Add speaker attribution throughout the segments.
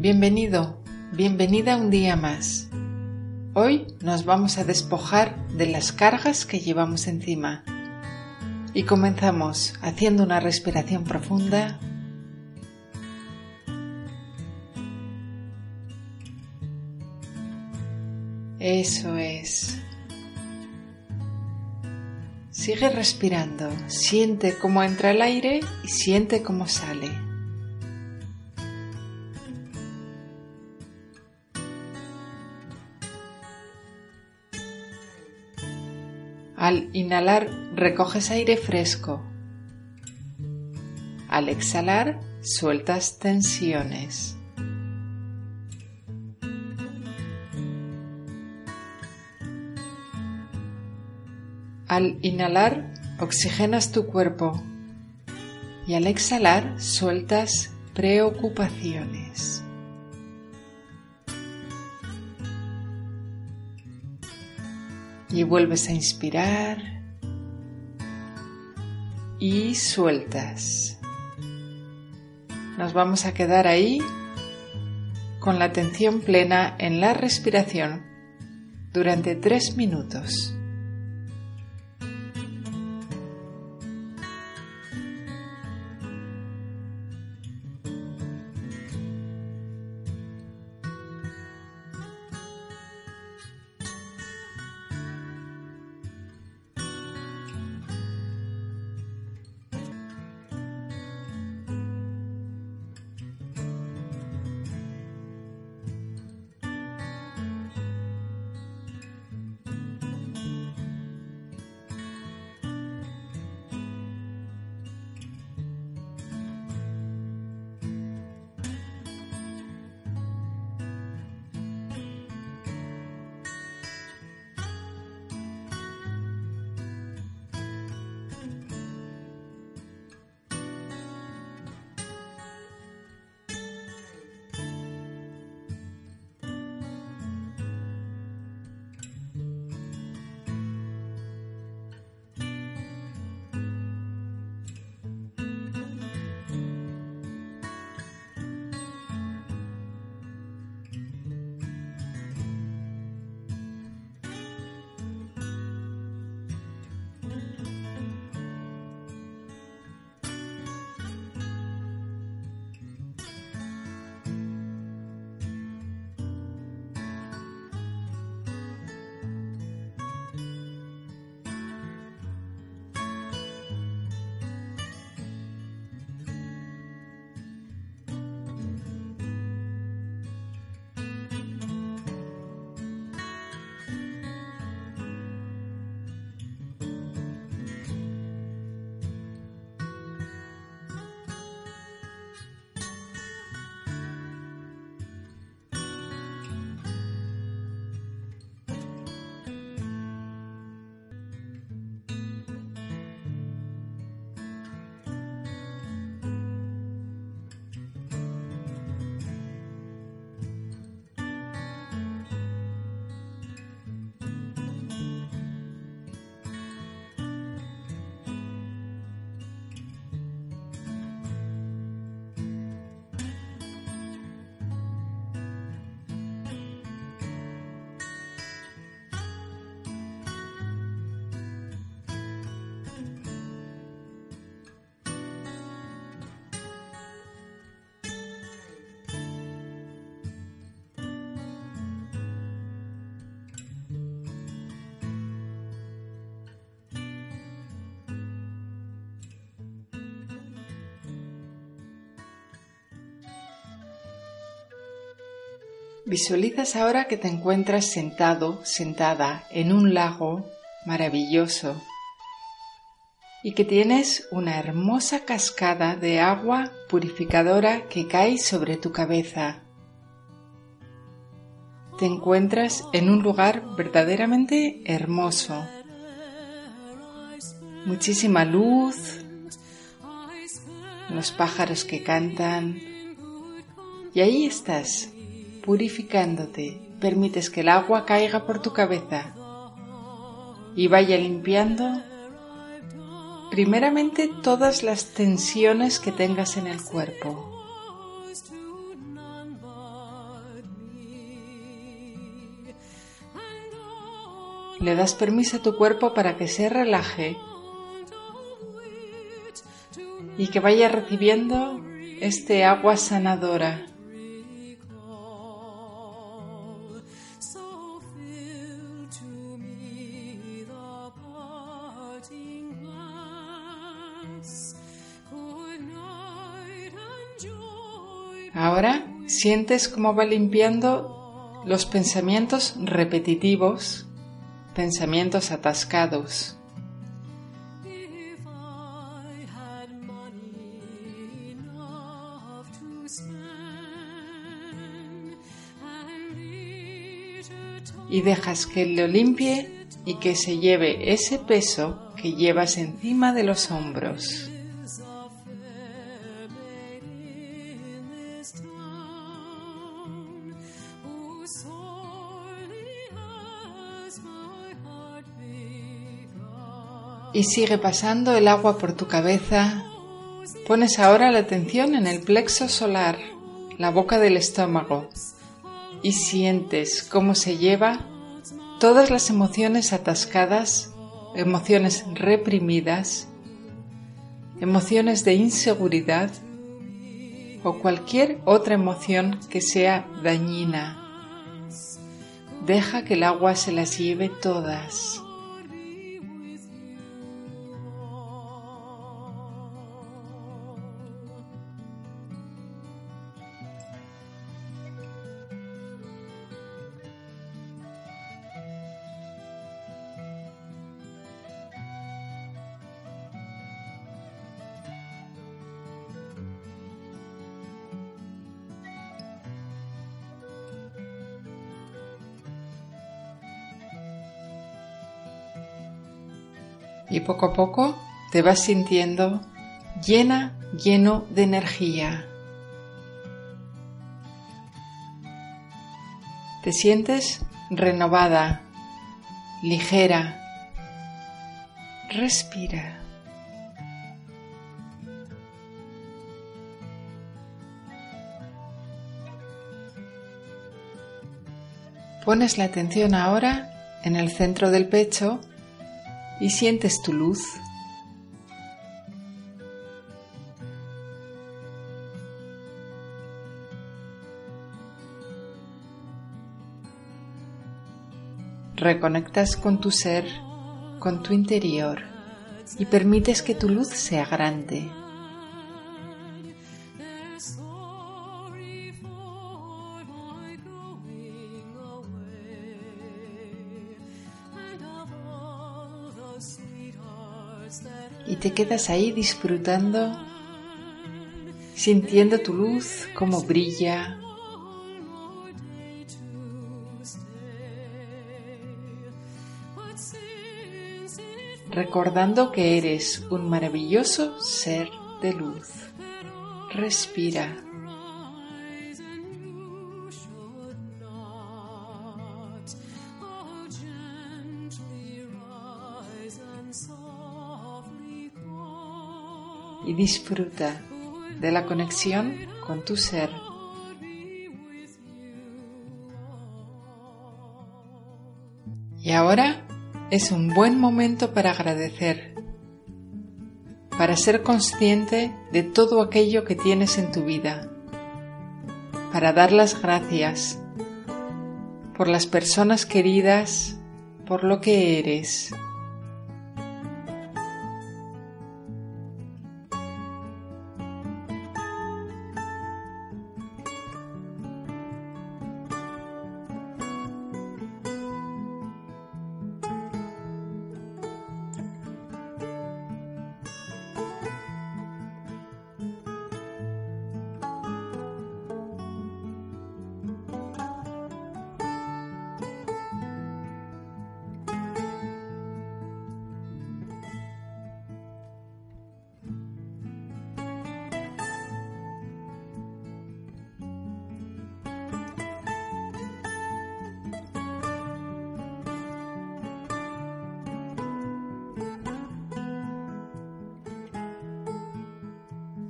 Speaker 1: Bienvenido, bienvenida un día más. Hoy nos vamos a despojar de las cargas que llevamos encima. Y comenzamos haciendo una respiración profunda. Eso es. Sigue respirando, siente cómo entra el aire y siente cómo sale. Al inhalar recoges aire fresco. Al exhalar sueltas tensiones. Al inhalar oxigenas tu cuerpo y al exhalar sueltas preocupaciones. Y vuelves a inspirar y sueltas. Nos vamos a quedar ahí con la atención plena en la respiración durante tres minutos. Visualizas ahora que te encuentras sentado, sentada en un lago maravilloso y que tienes una hermosa cascada de agua purificadora que cae sobre tu cabeza. Te encuentras en un lugar verdaderamente hermoso. Muchísima luz, los pájaros que cantan y ahí estás purificándote, permites que el agua caiga por tu cabeza y vaya limpiando primeramente todas las tensiones que tengas en el cuerpo. Le das permiso a tu cuerpo para que se relaje y que vaya recibiendo este agua sanadora. Sientes cómo va limpiando los pensamientos repetitivos, pensamientos atascados. y dejas que lo limpie y que se lleve ese peso que llevas encima de los hombros. Y sigue pasando el agua por tu cabeza. Pones ahora la atención en el plexo solar, la boca del estómago, y sientes cómo se lleva todas las emociones atascadas, emociones reprimidas, emociones de inseguridad o cualquier otra emoción que sea dañina. Deja que el agua se las lleve todas. Y poco a poco te vas sintiendo llena, lleno de energía. Te sientes renovada, ligera. Respira. Pones la atención ahora en el centro del pecho y sientes tu luz. Reconectas con tu ser, con tu interior y permites que tu luz sea grande. Te quedas ahí disfrutando, sintiendo tu luz como brilla. Recordando que eres un maravilloso ser de luz. Respira. Disfruta de la conexión con tu ser. Y ahora es un buen momento para agradecer, para ser consciente de todo aquello que tienes en tu vida, para dar las gracias por las personas queridas, por lo que eres.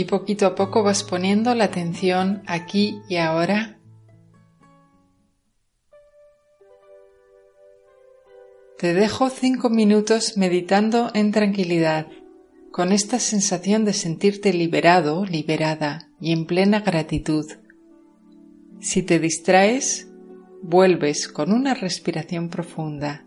Speaker 1: Y poquito a poco vas poniendo la atención aquí y ahora. Te dejo cinco minutos meditando en tranquilidad, con esta sensación de sentirte liberado, liberada y en plena gratitud. Si te distraes, vuelves con una respiración profunda.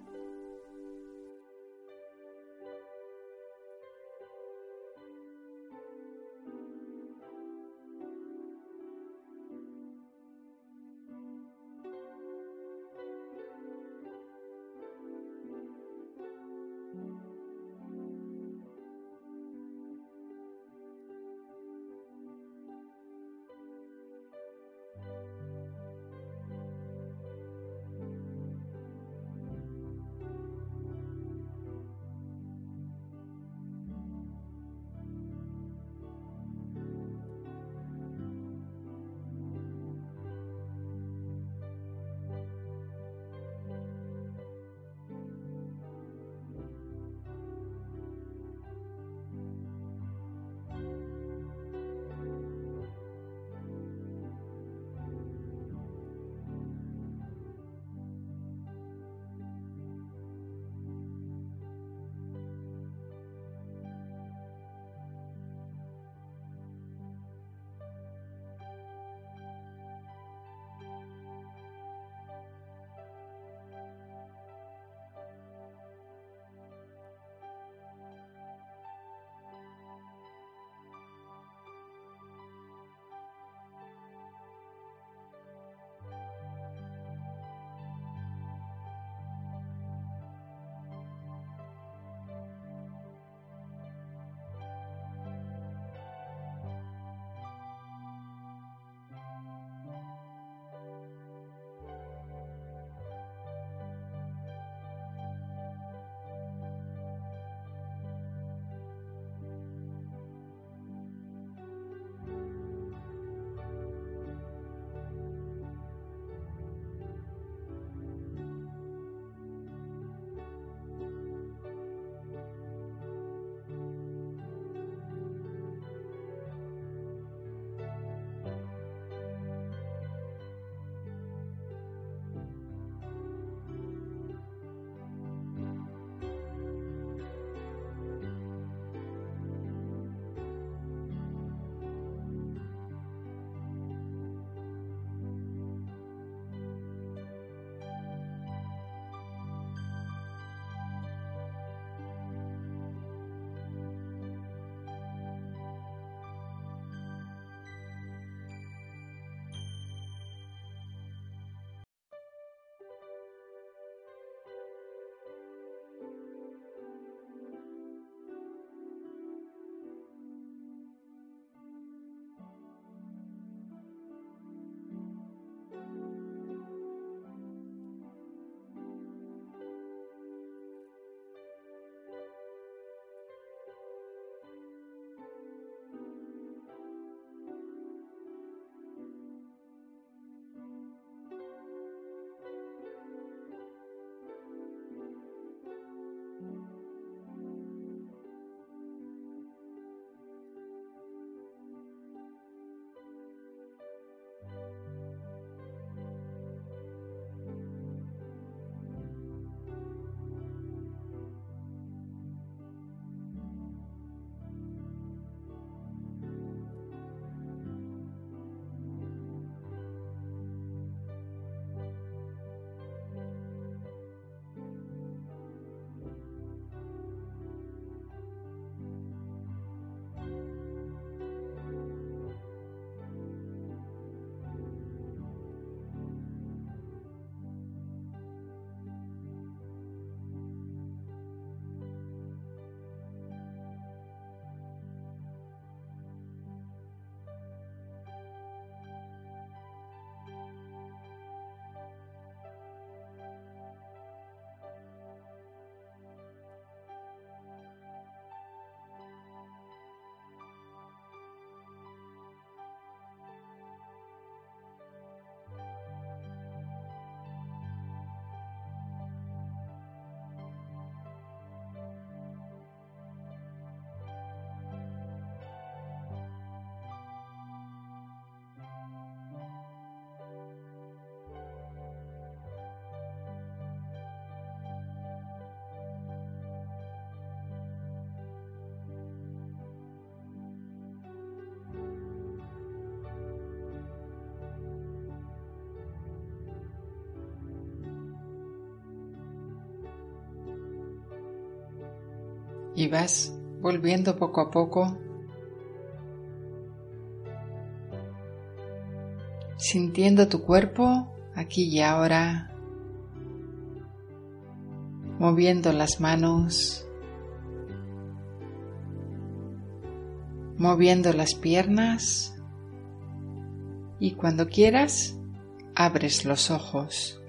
Speaker 1: Y vas volviendo poco a poco, sintiendo tu cuerpo aquí y ahora, moviendo las manos, moviendo las piernas y cuando quieras abres los ojos.